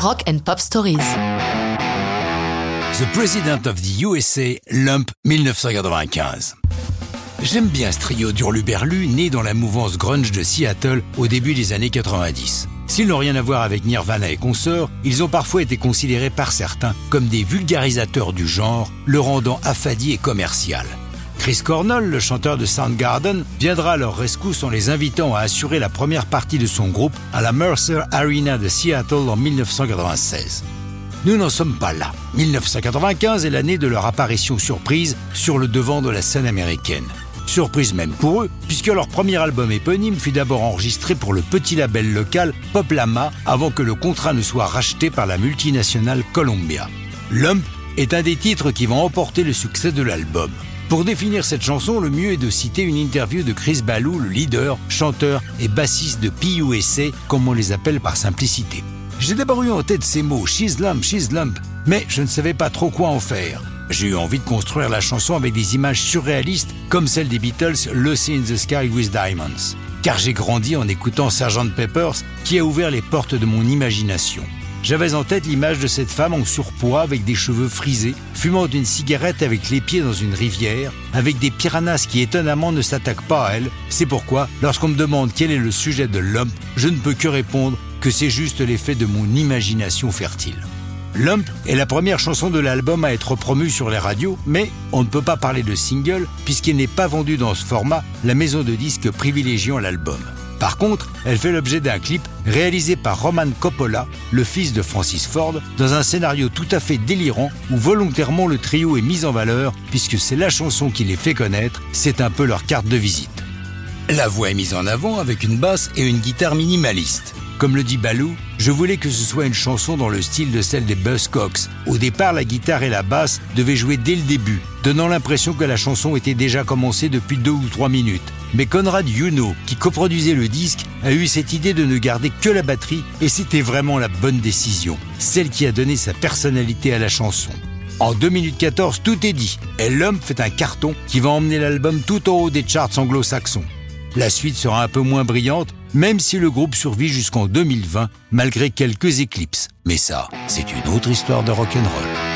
Rock and Pop Stories. The President of the USA, Lump 1995. J'aime bien ce trio d'Urluberlu né dans la mouvance grunge de Seattle au début des années 90. S'ils n'ont rien à voir avec Nirvana et consorts, ils ont parfois été considérés par certains comme des vulgarisateurs du genre, le rendant affadi et commercial. Chris Cornell, le chanteur de Soundgarden, viendra à leur rescousse en les invitant à assurer la première partie de son groupe à la Mercer Arena de Seattle en 1996. Nous n'en sommes pas là. 1995 est l'année de leur apparition surprise sur le devant de la scène américaine. Surprise même pour eux, puisque leur premier album éponyme fut d'abord enregistré pour le petit label local Pop Lama avant que le contrat ne soit racheté par la multinationale Columbia. Lump est un des titres qui vont emporter le succès de l'album. Pour définir cette chanson, le mieux est de citer une interview de Chris Ballou, le leader, chanteur et bassiste de PUSA, comme on les appelle par simplicité. J'ai d'abord eu en tête ces mots, She's Lump, She's Lump, mais je ne savais pas trop quoi en faire. J'ai eu envie de construire la chanson avec des images surréalistes comme celle des Beatles Lucy in the Sky with Diamonds. Car j'ai grandi en écoutant Sgt Peppers qui a ouvert les portes de mon imagination. J'avais en tête l'image de cette femme en surpoids avec des cheveux frisés, fumant une cigarette avec les pieds dans une rivière, avec des piranhas qui étonnamment ne s'attaquent pas à elle. C'est pourquoi, lorsqu'on me demande quel est le sujet de l'homme, je ne peux que répondre que c'est juste l'effet de mon imagination fertile. Lump est la première chanson de l'album à être promue sur les radios, mais on ne peut pas parler de single puisqu'il n'est pas vendu dans ce format, la maison de disques privilégiant l'album. Par contre, elle fait l'objet d'un clip réalisé par Roman Coppola, le fils de Francis Ford, dans un scénario tout à fait délirant où volontairement le trio est mis en valeur puisque c'est la chanson qui les fait connaître, c'est un peu leur carte de visite. La voix est mise en avant avec une basse et une guitare minimaliste. Comme le dit Balou, je voulais que ce soit une chanson dans le style de celle des Buzzcocks. Au départ, la guitare et la basse devaient jouer dès le début, donnant l'impression que la chanson était déjà commencée depuis deux ou trois minutes. Mais Conrad Yuno, qui coproduisait le disque, a eu cette idée de ne garder que la batterie et c'était vraiment la bonne décision, celle qui a donné sa personnalité à la chanson. En 2 minutes 14, tout est dit et l'homme fait un carton qui va emmener l'album tout en haut des charts anglo-saxons. La suite sera un peu moins brillante, même si le groupe survit jusqu'en 2020, malgré quelques éclipses. Mais ça, c'est une autre histoire de rock'n'roll.